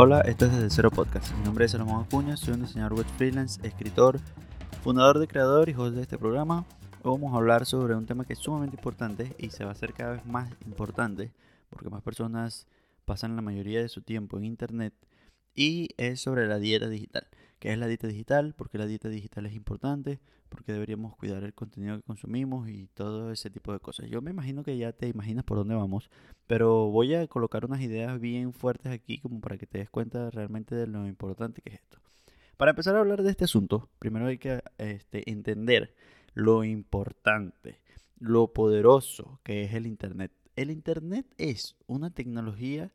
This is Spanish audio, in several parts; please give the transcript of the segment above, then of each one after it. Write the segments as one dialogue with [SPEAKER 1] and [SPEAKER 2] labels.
[SPEAKER 1] Hola, esto es Desde Cero Podcast. Mi nombre es Salomón Acuña, soy un diseñador web freelance, escritor, fundador de Creador y host de este programa. Hoy vamos a hablar sobre un tema que es sumamente importante y se va a hacer cada vez más importante porque más personas pasan la mayoría de su tiempo en Internet y es sobre la dieta digital. ¿Qué es la dieta digital? ¿Por qué la dieta digital es importante? ¿Por qué deberíamos cuidar el contenido que consumimos y todo ese tipo de cosas? Yo me imagino que ya te imaginas por dónde vamos, pero voy a colocar unas ideas bien fuertes aquí como para que te des cuenta realmente de lo importante que es esto. Para empezar a hablar de este asunto, primero hay que este, entender lo importante, lo poderoso que es el Internet. El Internet es una tecnología,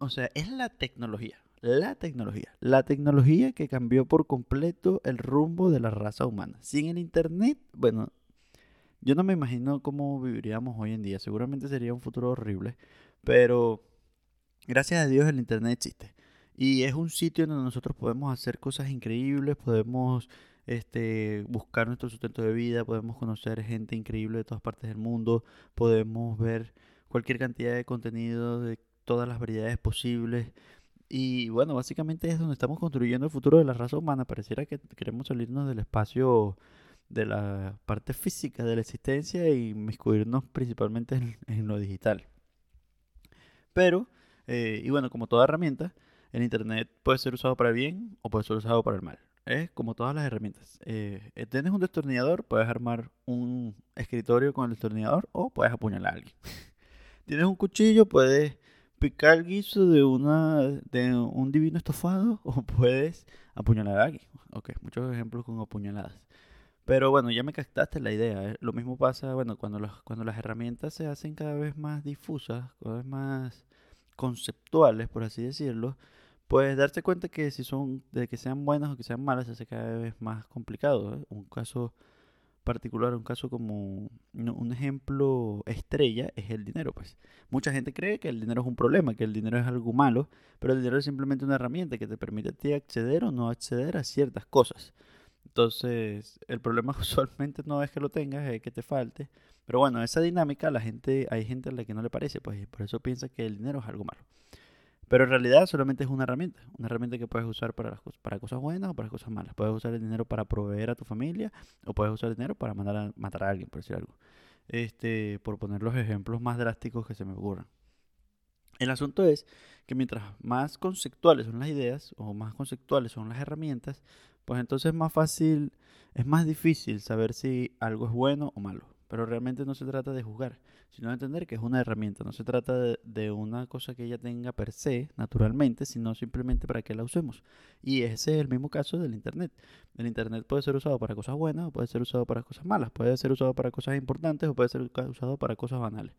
[SPEAKER 1] o sea, es la tecnología la tecnología. La tecnología que cambió por completo el rumbo de la raza humana. Sin el Internet, bueno, yo no me imagino cómo viviríamos hoy en día. Seguramente sería un futuro horrible. Pero gracias a Dios el Internet existe. Y es un sitio donde nosotros podemos hacer cosas increíbles, podemos este, buscar nuestro sustento de vida, podemos conocer gente increíble de todas partes del mundo, podemos ver cualquier cantidad de contenido de todas las variedades posibles. Y bueno, básicamente es donde estamos construyendo el futuro de la raza humana. Pareciera que queremos salirnos del espacio de la parte física de la existencia y miscuirnos principalmente en, lo digital. Pero, eh, y bueno, como toda herramienta, el Internet puede ser usado para bien o puede ser usado para el mal. Es como todas las herramientas. Eh, eh, tienes un destornillador, puedes armar un escritorio con el destornillador o puedes apuñalar a alguien. tienes un cuchillo, puedes picar guiso de una de un divino estofado o puedes apuñalar a alguien. Ok, muchos ejemplos con apuñaladas. Pero bueno, ya me captaste la idea. ¿eh? Lo mismo pasa, bueno, cuando, los, cuando las herramientas se hacen cada vez más difusas, cada vez más conceptuales, por así decirlo, pues darse cuenta que si son, de que sean buenas o que sean malas, se hace cada vez más complicado. ¿eh? Un caso particular, un caso como un ejemplo estrella es el dinero, pues. Mucha gente cree que el dinero es un problema, que el dinero es algo malo, pero el dinero es simplemente una herramienta que te permite a ti acceder o no acceder a ciertas cosas. Entonces, el problema usualmente no es que lo tengas, es que te falte. Pero bueno, esa dinámica la gente, hay gente a la que no le parece, pues, por eso piensa que el dinero es algo malo. Pero en realidad solamente es una herramienta, una herramienta que puedes usar para, las, para cosas buenas o para cosas malas. Puedes usar el dinero para proveer a tu familia o puedes usar el dinero para mandar a, matar a alguien, por decir algo. Este, por poner los ejemplos más drásticos que se me ocurran. El asunto es que mientras más conceptuales son las ideas o más conceptuales son las herramientas, pues entonces es más fácil, es más difícil saber si algo es bueno o malo. Pero realmente no se trata de juzgar, sino de entender que es una herramienta. No se trata de, una cosa que ella tenga per se, naturalmente, sino simplemente para que la usemos. Y ese es el mismo caso del Internet. El Internet puede ser usado para cosas buenas o puede ser usado para cosas malas. Puede ser usado para cosas importantes o puede ser usado para cosas banales.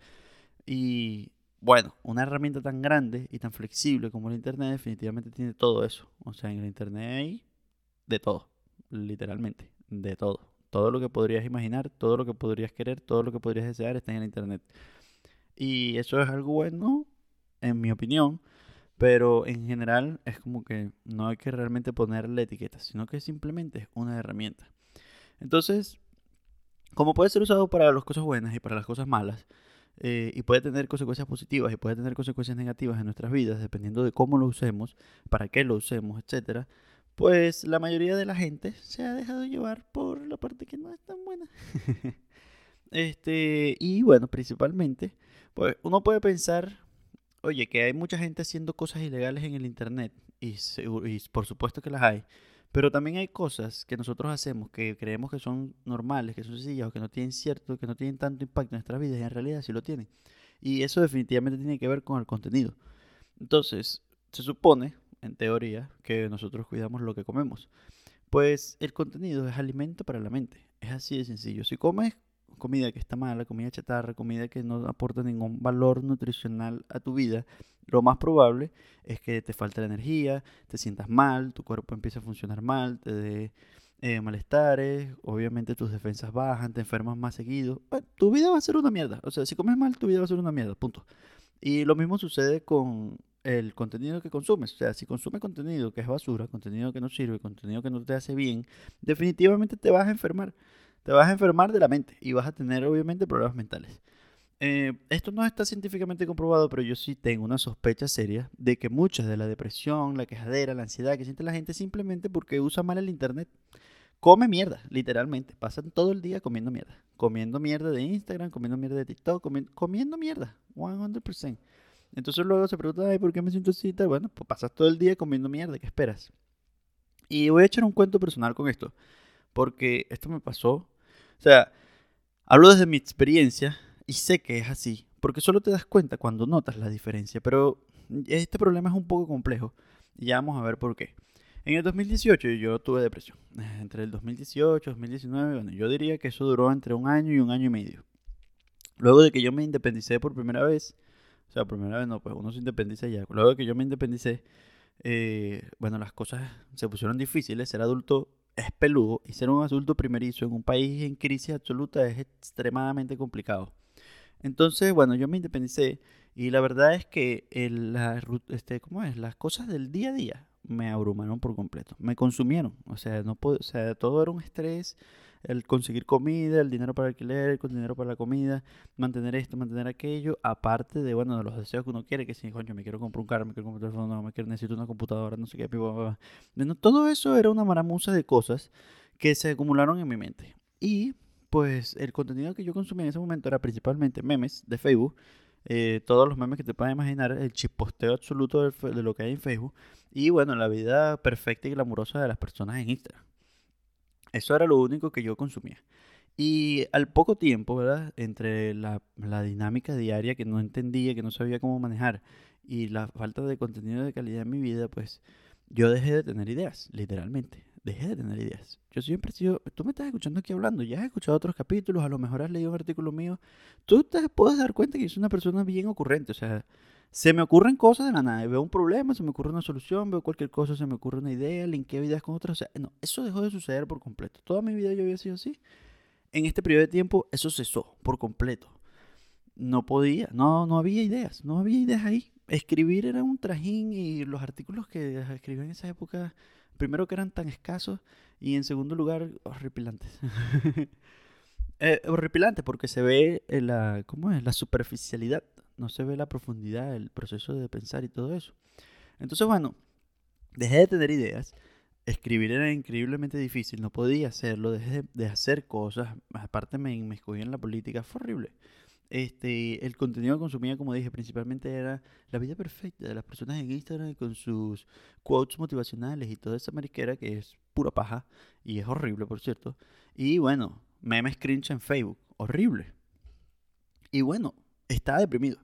[SPEAKER 1] Y bueno, una herramienta tan grande y tan flexible como el Internet definitivamente tiene todo eso. O sea, en el Internet hay de todo, literalmente, de todo. Todo lo que podrías imaginar, todo lo que podrías querer, todo lo que podrías desear está en el Internet. Y eso es algo bueno, en mi opinión, pero en general es como que no hay que realmente ponerle etiqueta, sino que simplemente es una herramienta. Entonces, como puede ser usado para las cosas buenas y para las cosas malas, eh, y puede tener consecuencias positivas y puede tener consecuencias negativas en nuestras vidas, dependiendo de cómo lo usemos, para qué lo usemos, etcétera pues la mayoría de la gente se ha dejado llevar por la parte que no es tan buena. este, y bueno, principalmente, pues uno puede pensar, oye, que hay mucha gente haciendo cosas ilegales en el internet y, y por supuesto que las hay. Pero también hay cosas que nosotros hacemos que creemos que son normales, que son sencillas o que no tienen cierto, que no tienen tanto impacto en nuestras vidas y en realidad sí lo tienen. Y eso definitivamente tiene que ver con el contenido. Entonces, se supone, en teoría, que nosotros cuidamos lo que comemos. Pues el contenido es alimento para la mente. Es así de sencillo. Si comes comida que está mala, comida chatarra, comida que no aporta ningún valor nutricional a tu vida, lo más probable es que te falte la energía, te sientas mal, tu cuerpo empieza a funcionar mal, te dé eh, malestares, obviamente tus defensas bajan, te enfermas más seguido. tu vida va a ser una mierda. O sea, si comes mal, tu vida va a ser una mierda, punto. Y lo mismo sucede con el contenido que consumes. O sea, si consumes contenido que es basura, contenido que no sirve, contenido que no te hace bien, definitivamente te vas a enfermar. Te vas a enfermar de la mente y vas a tener obviamente problemas mentales. Eh, esto no está científicamente comprobado, pero yo sí tengo una sospecha seria de que muchas de la depresión, la quejadera, la ansiedad que siente la gente simplemente porque usa mal el internet. Come mierda, literalmente. Pasan todo el día comiendo mierda. Comiendo mierda de Instagram, comiendo mierda de TikTok, comiendo mierda. 100%. Entonces luego se pregunta, ¿por qué me siento así? Bueno, pues pasas todo el día comiendo mierda, ¿qué esperas? Y voy a echar un cuento personal con esto, porque esto me pasó. O sea, hablo desde mi experiencia y sé que es así, porque solo te das cuenta cuando notas la diferencia, pero este problema es un poco complejo y ya vamos a ver por qué. En el 2018 yo tuve depresión. Entre el 2018 y 2019, bueno, yo diría que eso duró entre un año y un año y medio. Luego de que yo me independicé por primera vez, o sea, primera vez no, pues uno se independiza ya. Luego que yo me independicé, eh, bueno, las cosas se pusieron difíciles. Ser adulto es peludo y ser un adulto primerizo en un país en crisis absoluta es extremadamente complicado. Entonces, bueno, yo me independicé y la verdad es que el, este, ¿cómo es? las cosas del día a día me abrumaron por completo, me consumieron, o sea, no puedo, o sea, todo era un estrés, el conseguir comida, el dinero para alquiler, el dinero para la comida, mantener esto, mantener aquello, aparte de, bueno, de los deseos que uno quiere, que si, coño, me quiero comprar un carro, me quiero comprar un teléfono, me quiero, necesito una computadora, no sé qué, bueno, todo eso era una maramuza de cosas que se acumularon en mi mente. Y pues el contenido que yo consumía en ese momento era principalmente memes de Facebook, eh, todos los memes que te puedas imaginar, el chiposteo absoluto de, lo que hay en Facebook y bueno, la vida perfecta y glamurosa de las personas en Instagram. Eso era lo único que yo consumía. Y al poco tiempo, ¿verdad? Entre la, dinámica diaria que no entendía, que no sabía cómo manejar y la falta de contenido de calidad en mi vida, pues yo dejé de tener ideas, literalmente dejé de tener ideas. Yo siempre he sido, tú me estás escuchando aquí hablando, ya has escuchado otros capítulos, a lo mejor has leído un artículo mío, tú te puedes dar cuenta que yo soy una persona bien ocurrente, o sea, se me ocurren cosas de la nada, veo un problema, se me ocurre una solución, veo cualquier cosa, se me ocurre una idea, linkeo ideas con otras, o no, eso dejó de suceder por completo. Toda mi vida yo había sido así. En este periodo de tiempo eso cesó por completo. No podía, no, no había ideas, no había ideas ahí. Escribir era un trajín y los artículos que escribí en esa época primero que eran tan escasos y en segundo lugar horripilantes. eh, horripilantes porque se ve la, ¿cómo es? la superficialidad, no se ve la profundidad, el proceso de pensar y todo eso. Entonces, bueno, dejé de tener ideas. Escribir era increíblemente difícil, no podía hacerlo, dejé de, hacer cosas, aparte me, me escogí en la política, fue horrible. Este, el contenido que consumía, como dije, principalmente era la vida perfecta de las personas en Instagram con sus quotes motivacionales y toda esa mariquera que es pura paja y es horrible, por cierto. Y bueno, memes cringe en Facebook, horrible. Y bueno, estaba deprimido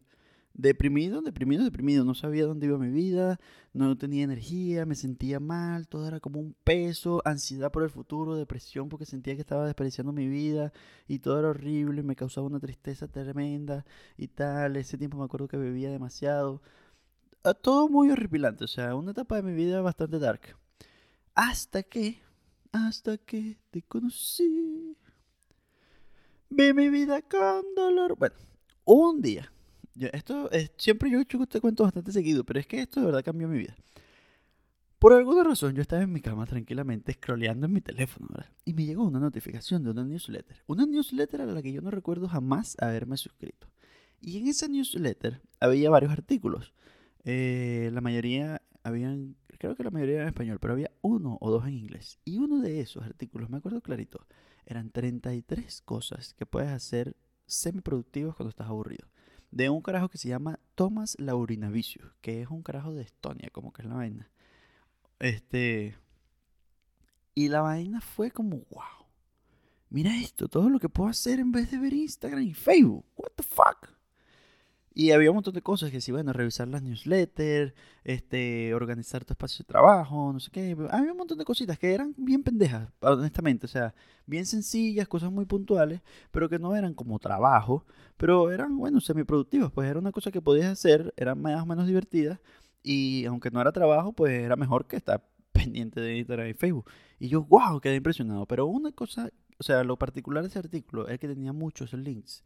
[SPEAKER 1] deprimido, deprimido, deprimido. No sabía dónde iba mi vida, no tenía energía, me sentía mal, todo era como un peso, ansiedad por el futuro, depresión porque sentía que estaba desperdiciando mi vida y todo era horrible, me causaba una tristeza tremenda y tal. Ese tiempo me acuerdo que bebía demasiado. Ah, todo muy horripilante, o sea, una etapa de mi vida bastante dark. Hasta que, hasta que te conocí. Vi mi vida con dolor. Bueno, un día esto es, siempre yo he hecho este cuento bastante seguido, pero es que esto de verdad cambió mi vida. Por alguna razón yo estaba en mi cama tranquilamente scrolleando en mi teléfono, ¿verdad? Y me llegó una notificación de una newsletter. Una newsletter a la que yo no recuerdo jamás haberme suscrito. Y en esa newsletter había varios artículos. Eh, la mayoría habían, creo que la mayoría en español, pero había uno o dos en inglés. Y uno de esos artículos, me acuerdo clarito, eran 33 cosas que puedes hacer semiproductivas cuando estás aburrido de un carajo que se llama Thomas Laurinavicius, que es un carajo de Estonia, como que es la vaina. Este. Y la vaina fue como, wow. Mira esto, todo lo que puedo hacer en vez de ver Instagram y Facebook. What the fuck? Y había un montón de cosas que si, bueno, revisar las newsletters, este, organizar tu espacio de trabajo, no sé qué. Había un montón de cositas que eran bien pendejas, honestamente. O sea, bien sencillas, cosas muy puntuales, pero que no eran como trabajo, pero eran, bueno, semiproductivas. Pues era una cosa que podías hacer, eran más o menos divertidas. Y aunque no era trabajo, pues era mejor que estar pendiente de Instagram y Facebook. Y yo, wow, quedé impresionado. Pero una cosa, o sea, lo particular de ese artículo es que tenía muchos links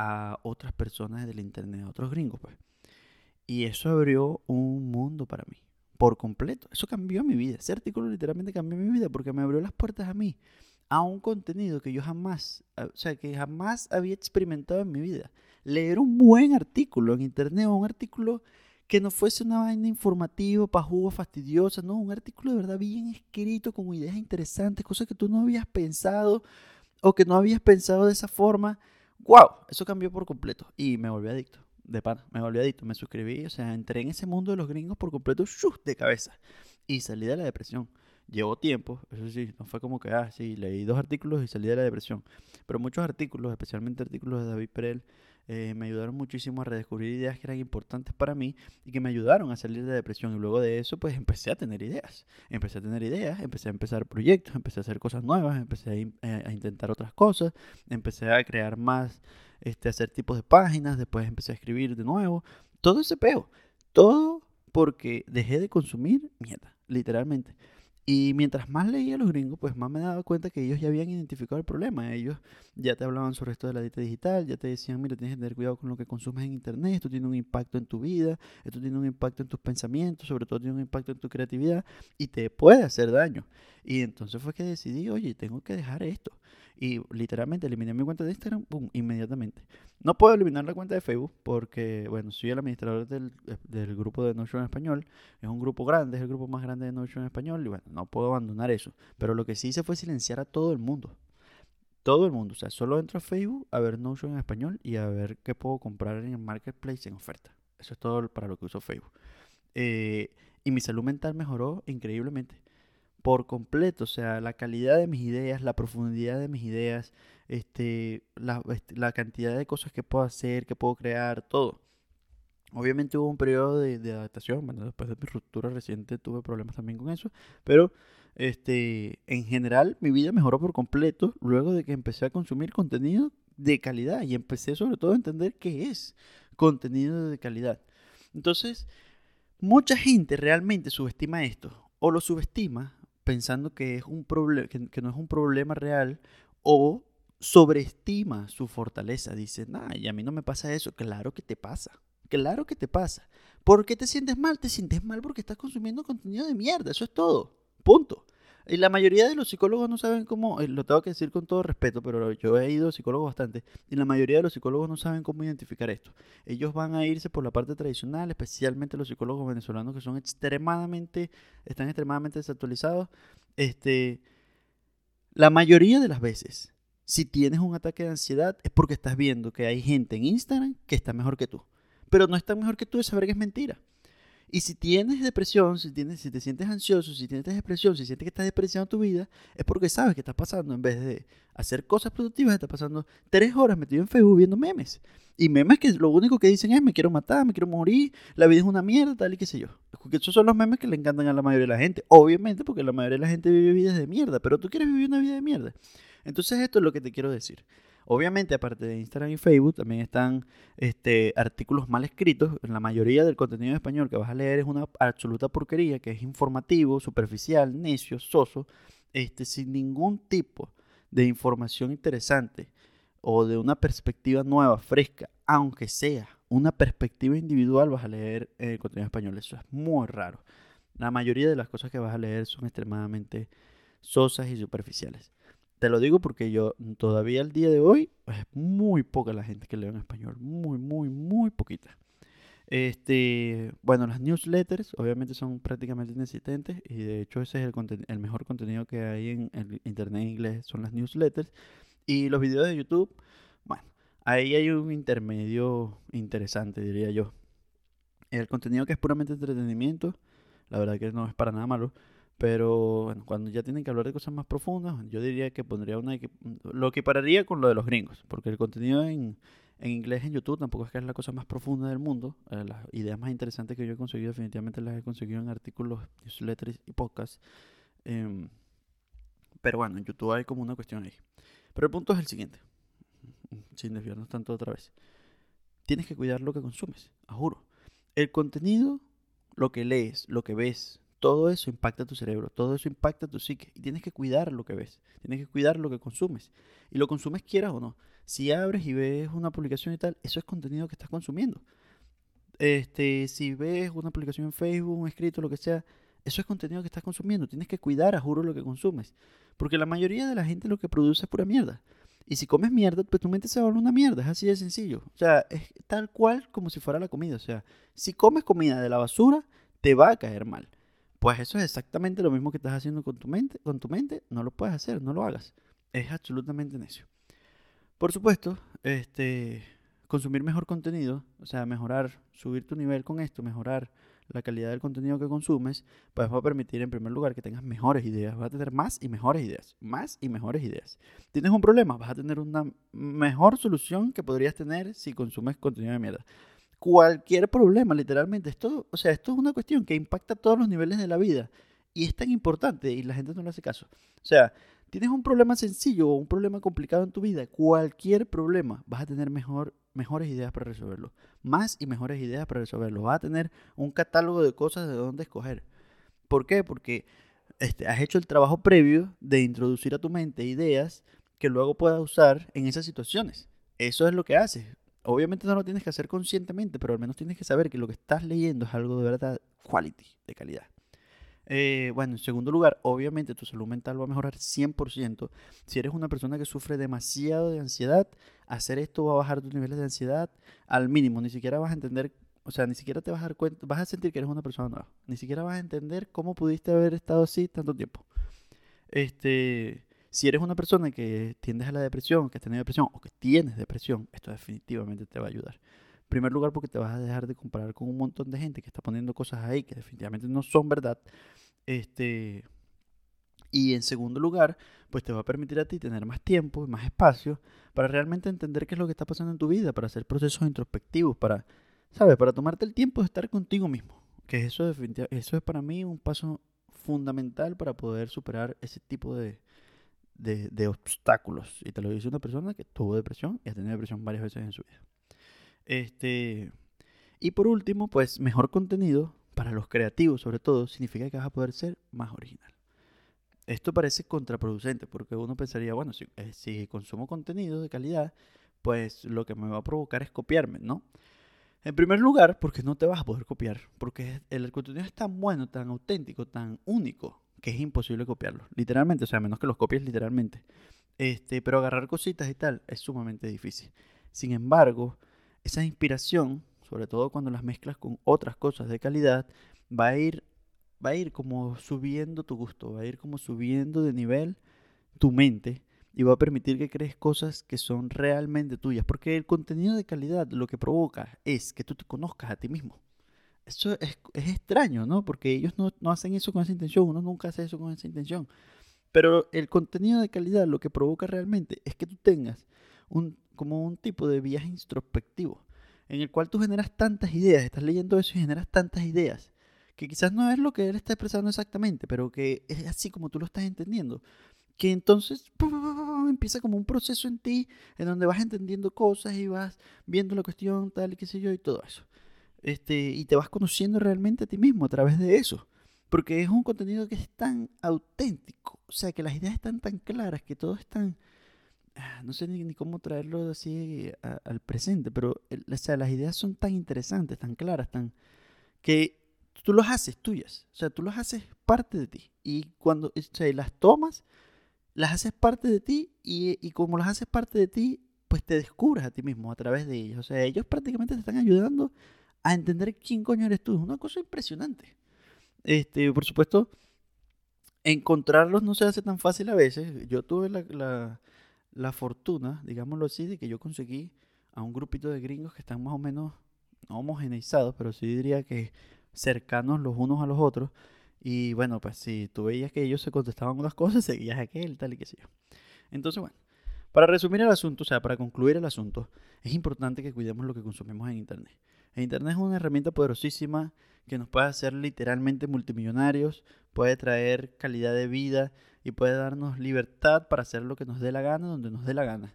[SPEAKER 1] a otras personas del internet, a otros gringos, pues. Y eso abrió un mundo para mí, por completo. Eso cambió mi vida. Ese artículo literalmente cambió mi vida porque me abrió las puertas a mí a un contenido que yo jamás, o sea, que jamás había experimentado en mi vida. Leer un buen artículo en internet o un artículo que no fuese una vaina informativa, pajugo, fastidiosa, no, un artículo de verdad bien escrito, con ideas interesantes, cosas que tú no habías pensado o que no habías pensado de esa forma. ¡Wow! Eso cambió por completo y me volví adicto. De pan, me volví adicto, me suscribí, o sea, entré en ese mundo de los gringos por completo, ¡shuf! de cabeza. Y salí de la depresión. Llevó tiempo, eso sí, no fue como que, ah, sí, leí dos artículos y salí de la depresión. Pero muchos artículos, especialmente artículos de David Perel, eh, me ayudaron muchísimo a redescubrir ideas que eran importantes para mí y que me ayudaron a salir de depresión. Y luego de eso, pues empecé a tener ideas. Empecé a tener ideas, empecé a empezar proyectos, empecé a hacer cosas nuevas, empecé a, eh, a intentar otras cosas, empecé a crear más, este, a hacer tipos de páginas, después empecé a escribir de nuevo. Todo ese peo. Todo porque dejé de consumir mierda, literalmente. Y mientras más leía a los gringos, pues más me daba cuenta que ellos ya habían identificado el problema. Ellos ya te hablaban sobre esto de la dieta digital, ya te decían, mira, tienes que tener cuidado con lo que consumes en internet, esto tiene un impacto en tu vida, esto tiene un impacto en tus pensamientos, sobre todo tiene un impacto en tu creatividad y te puede hacer daño. Y entonces fue que decidí, oye, tengo que dejar esto. Y literalmente eliminé mi cuenta de Instagram, boom, inmediatamente. No puedo eliminar la cuenta de Facebook porque, bueno, soy el administrador del, del grupo de Notion en español. Es un grupo grande, es el grupo más grande de Notion en español. Y bueno, no puedo abandonar eso. Pero lo que sí hice fue silenciar a todo el mundo. Todo el mundo. O sea, solo entro a Facebook a ver Notion en español y a ver qué puedo comprar en el marketplace en oferta. Eso es todo para lo que uso Facebook. Eh, y mi salud mental mejoró increíblemente por completo, o sea, la calidad de mis ideas, la profundidad de mis ideas, este, la, este, la cantidad de cosas que puedo hacer, que puedo crear, todo. Obviamente hubo un periodo de, adaptación, bueno, después de mi ruptura reciente tuve problemas también con eso, pero este, en general mi vida mejoró por completo luego de que empecé a consumir contenido de calidad y empecé sobre todo a entender qué es contenido de calidad. Entonces, mucha gente realmente subestima esto o lo subestima pensando que, es un que, no es un problema real o sobreestima su fortaleza. Dice, nah, y a mí no me pasa eso. Claro que te pasa. Claro que te pasa. ¿Por qué te sientes mal? Te sientes mal porque estás consumiendo contenido de mierda. Eso es todo. Punto. Y la mayoría de los psicólogos no saben cómo, eh, lo tengo que decir con todo respeto, pero yo he ido a psicólogos bastante, y la mayoría de los psicólogos no saben cómo identificar esto. Ellos van a irse por la parte tradicional, especialmente los psicólogos venezolanos que son extremadamente, están extremadamente desactualizados. Este, la mayoría de las veces, si tienes un ataque de ansiedad, es porque estás viendo que hay gente en Instagram que está mejor que tú. Pero no está mejor que tú, es saber que es mentira. Y si tienes depresión, si, tienes, si te sientes ansioso, si tienes depresión, si sientes que estás depresión tu vida, es porque sabes que estás pasando, en vez de hacer cosas productivas, estás pasando tres horas metido en Facebook viendo memes. Y memes que lo único que dicen es me quiero matar, me quiero morir, la vida es una mierda, tal y qué sé yo. Porque esos son los memes que le encantan a la mayoría de la gente. Obviamente porque la mayoría de la gente vive vidas de mierda, pero tú quieres vivir una vida de mierda. Entonces esto es lo que te quiero decir. Obviamente, aparte de Instagram y Facebook, también están este, artículos mal escritos. La mayoría del contenido en español que vas a leer es una absoluta porquería, que es informativo, superficial, necio, soso, este, sin ningún tipo de información interesante o de una perspectiva nueva, fresca, aunque sea una perspectiva individual, vas a leer el eh, contenido español. Eso es muy raro. La mayoría de las cosas que vas a leer son extremadamente sosas y superficiales. Te lo digo porque yo todavía al día de hoy es muy poca la gente que lee en español. Muy, muy, muy poquita. Este, bueno, las newsletters obviamente son prácticamente inexistentes y de hecho ese es el, el mejor contenido que hay en el internet en inglés, son las newsletters. Y los videos de YouTube, bueno, ahí hay un intermedio interesante, diría yo. El contenido que es puramente entretenimiento, la verdad que no es para nada malo. Pero cuando ya tienen que hablar de cosas más profundas, yo diría que pondría una... Lo equipararía con lo de los gringos, porque el contenido en, en inglés en YouTube tampoco es que es la cosa más profunda del mundo. Eh, las ideas más interesantes que yo he conseguido definitivamente las he conseguido en artículos, newsletters y podcasts. Em, pero bueno, en YouTube hay como una cuestión ahí. Pero el punto es el siguiente, sin desviarnos tanto otra vez. Tienes que cuidar lo que consumes, a juro. El contenido, lo que lees, lo que ves, todo eso impacta tu cerebro, todo eso impacta tu psique y tienes que cuidar lo que ves, tienes que cuidar lo que consumes y lo consumes quieras o no. Si abres y ves una publicación y tal, eso es contenido que estás consumiendo. Este, si ves una publicación en Facebook, un escrito, lo que sea, eso es contenido que estás consumiendo. Tienes que cuidar, a juro, lo que consumes. Porque la mayoría de la gente lo que produce es pura mierda. Y si comes mierda, pues tu mente se vuelve una mierda. Es así de sencillo. O sea, es tal cual como si fuera la comida. O sea, si comes comida de la basura, te va a caer mal. Pues eso es exactamente lo mismo que estás haciendo con tu mente. Con tu mente no lo puedes hacer, no lo hagas. Es absolutamente necio. Por supuesto, este, consumir mejor contenido, o sea, mejorar, subir tu nivel con esto, mejorar la calidad del contenido que consumes, pues va a permitir en primer lugar que tengas mejores ideas, vas a tener más y mejores ideas, más y mejores ideas. ¿Tienes un problema? Vas a tener una mejor solución que podrías tener si consumes contenido de mierda. Cualquier problema, literalmente, esto, o sea, esto es una cuestión que impacta todos los niveles de la vida y es tan importante y la gente no le hace caso. O sea, Tienes un problema sencillo o un problema complicado en tu vida, cualquier problema, vas a tener mejor, mejores ideas para resolverlo. Más y mejores ideas para resolverlo. Vas a tener un catálogo de cosas de dónde escoger. ¿Por qué? Porque este, has hecho el trabajo previo de introducir a tu mente ideas que luego puedas usar en esas situaciones. Eso es lo que haces. Obviamente no lo tienes que hacer conscientemente, pero al menos tienes que saber que lo que estás leyendo es algo de verdad quality, de calidad. Eh, bueno, en segundo lugar, obviamente tu salud mental va a mejorar 100%. Si eres una persona que sufre demasiado de ansiedad, hacer esto va a bajar tus niveles de ansiedad al mínimo. Ni siquiera vas a entender, o sea, ni siquiera te vas a dar cuenta, vas a sentir que eres una persona nueva. Ni siquiera vas a entender cómo pudiste haber estado así tanto tiempo. Este, si eres una persona que tiendes a la depresión, que has tenido depresión o que tienes depresión, esto definitivamente te va a ayudar. En primer lugar, porque te vas a dejar de comparar con un montón de gente que está poniendo cosas ahí que definitivamente no son verdad. Este, y en segundo lugar, pues te va a permitir a ti tener más tiempo y más espacio para realmente entender qué es lo que está pasando en tu vida, para hacer procesos introspectivos, para, ¿sabes? Para tomarte el tiempo de estar contigo mismo. Que eso, eso es para mí un paso fundamental para poder superar ese tipo de, de, obstáculos. Y te lo dice una persona que tuvo depresión y ha tenido depresión varias veces en su vida. Este, y por último, pues mejor contenido para los creativos sobre todo significa que vas a poder ser más original. Esto parece contraproducente porque uno pensaría, bueno, si, eh, si consumo contenido de calidad, pues lo que me va a provocar es copiarme, ¿no? En primer lugar, porque no te vas a poder copiar, porque el contenido es tan bueno, tan auténtico, tan único, que es imposible copiarlo, literalmente, o sea, a menos que los copies literalmente. Este, pero agarrar cositas y tal es sumamente difícil. Sin embargo, esa inspiración, sobre todo cuando las mezclas con otras cosas de calidad, va a ir, va a ir como subiendo tu gusto, va a ir como subiendo de nivel tu mente y va a permitir que crees cosas que son realmente tuyas. Porque el contenido de calidad lo que provoca es que tú te conozcas a ti mismo. Eso es, es extraño, ¿no? Porque ellos no, no, hacen eso con esa intención, uno nunca hace eso con esa intención. Pero el contenido de calidad lo que provoca realmente es que tú tengas un, como un tipo de viaje introspectivo, en el cual tú generas tantas ideas, estás leyendo eso y generas tantas ideas, que quizás no es lo que él está expresando exactamente, pero que es así como tú lo estás entendiendo, que entonces empieza como un proceso en ti, en donde vas entendiendo cosas y vas viendo la cuestión tal y qué sé yo y todo eso. Este, y te vas conociendo realmente a ti mismo a través de eso. Porque es un contenido que es tan auténtico. O sea, que las ideas están tan claras, que todo es tan, Ah, no sé ni, cómo traerlo así al presente, pero o sea, las ideas son tan interesantes, tan claras, tan que tú las haces tuyas, o sea, tú las haces parte de ti y cuando o las tomas, las haces parte de ti y, y como las haces parte de ti, pues te descubres a ti mismo a través de ellos, o sea, ellos prácticamente te están ayudando a entender quién coño eres tú, es una cosa impresionante. Este, por supuesto, encontrarlos no se hace tan fácil a veces. Yo tuve la la fortuna, digámoslo así, de que yo conseguí a un grupito de gringos que están más o menos no homogeneizados, pero sí diría que cercanos los unos a los otros. Y bueno, pues si tú veías que ellos se contestaban unas cosas, seguías aquel, tal y qué sé yo. Entonces, bueno, para resumir el asunto, o sea, para concluir el asunto, es importante que cuidemos lo que consumimos en Internet. El Internet es una herramienta poderosísima que nos puede hacer literalmente multimillonarios, puede traer calidad de vida y puede darnos libertad para hacer lo que nos dé la gana, donde nos dé la gana.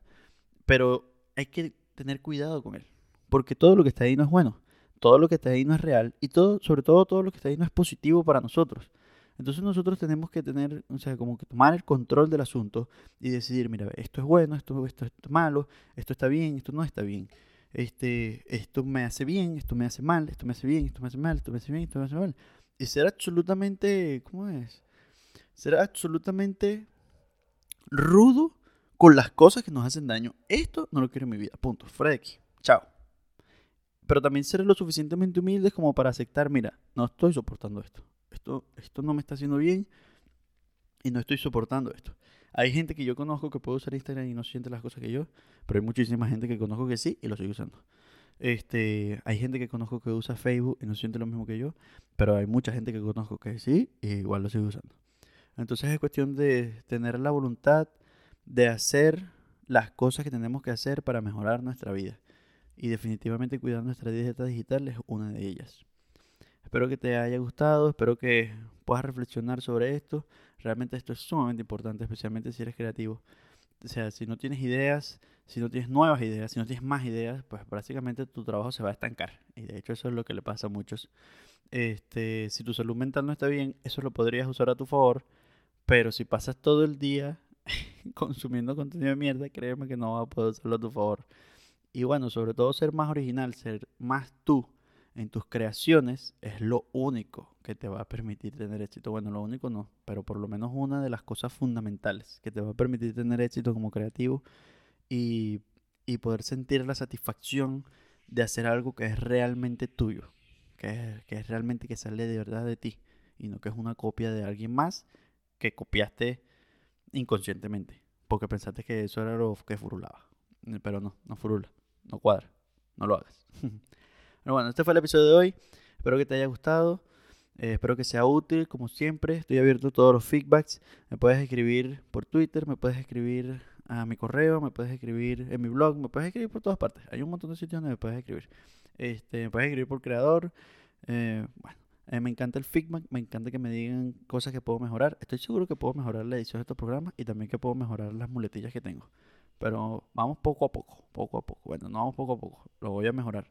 [SPEAKER 1] Pero hay que tener cuidado con él, porque todo lo que está ahí no es bueno, todo lo que está ahí no es real y todo, sobre todo todo lo que está ahí no es positivo para nosotros. Entonces nosotros tenemos que tener, o sea, como que tomar el control del asunto y decidir, mira, esto es bueno, esto, esto, esto es malo, esto está bien, esto no está bien este, esto me hace bien, esto me hace mal, esto me hace bien, esto me hace mal, esto me hace bien, esto me hace mal. y ser absolutamente, ¿cómo es? Ser absolutamente rudo con las cosas que nos hacen daño. Esto no lo quiero en mi vida. Punto. Fuera Chao. Pero también ser lo suficientemente humildes como para aceptar, mira, no estoy soportando esto. Esto, esto no me está haciendo bien y no estoy soportando esto. Hay gente que yo conozco que puede usar Instagram y no siente las cosas que yo, pero hay muchísima gente que conozco que sí y lo sigue usando. Este, hay gente que conozco que usa Facebook y no siente lo mismo que yo, pero hay mucha gente que conozco que sí y igual lo sigue usando. Entonces es cuestión de tener la voluntad de hacer las cosas que tenemos que hacer para mejorar nuestra vida. Y definitivamente cuidar nuestra dieta digital es una de ellas. Espero que te haya gustado, espero que puedas reflexionar sobre esto. Realmente esto es sumamente importante, especialmente si eres creativo. O sea, si no tienes ideas, si no tienes nuevas ideas, si no tienes más ideas, pues básicamente tu trabajo se va a estancar. Y de hecho eso es lo que le pasa a muchos. Este, si tu salud mental no está bien, eso lo podrías usar a tu favor. Pero si pasas todo el día consumiendo contenido de mierda, créeme que no vas a poder usarlo a tu favor. Y bueno, sobre todo ser más original, ser más tú en tus creaciones es lo único que te va a permitir tener éxito. Bueno, lo único no, pero por lo menos una de las cosas fundamentales que te va a permitir tener éxito como creativo y, poder sentir la satisfacción de hacer algo que es realmente tuyo, que es, que es realmente que sale de verdad de ti y no que es una copia de alguien más que copiaste inconscientemente, porque pensaste que eso era lo que furulaba. Pero no, no furula, no cuadra, no lo hagas. Pero bueno, este fue el episodio de hoy. Espero que te haya gustado. Eh, espero que sea útil, como siempre. Estoy abierto a todos los feedbacks. Me puedes escribir por Twitter, me puedes escribir a mi correo, me puedes escribir en mi blog, me puedes escribir por todas partes. Hay un montón de sitios donde me puedes escribir. Este, me puedes escribir por creador. Eh, bueno, eh, me encanta el feedback, me encanta que me digan cosas que puedo mejorar. Estoy seguro que puedo mejorar la edición de estos programas y también que puedo mejorar las muletillas que tengo. Pero vamos poco a poco, poco a poco. Bueno, no vamos poco a poco, lo voy a mejorar.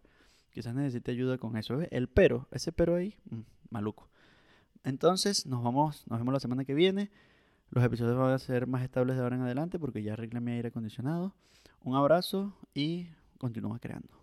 [SPEAKER 1] Quizás necesite ayuda con eso. El pero, ese pero ahí, mm, maluco. Entonces, nos vamos, nos vemos la semana que viene. Los episodios van a ser más estables de ahora en adelante porque ya arreglé mi aire acondicionado. Un abrazo y continúa creando.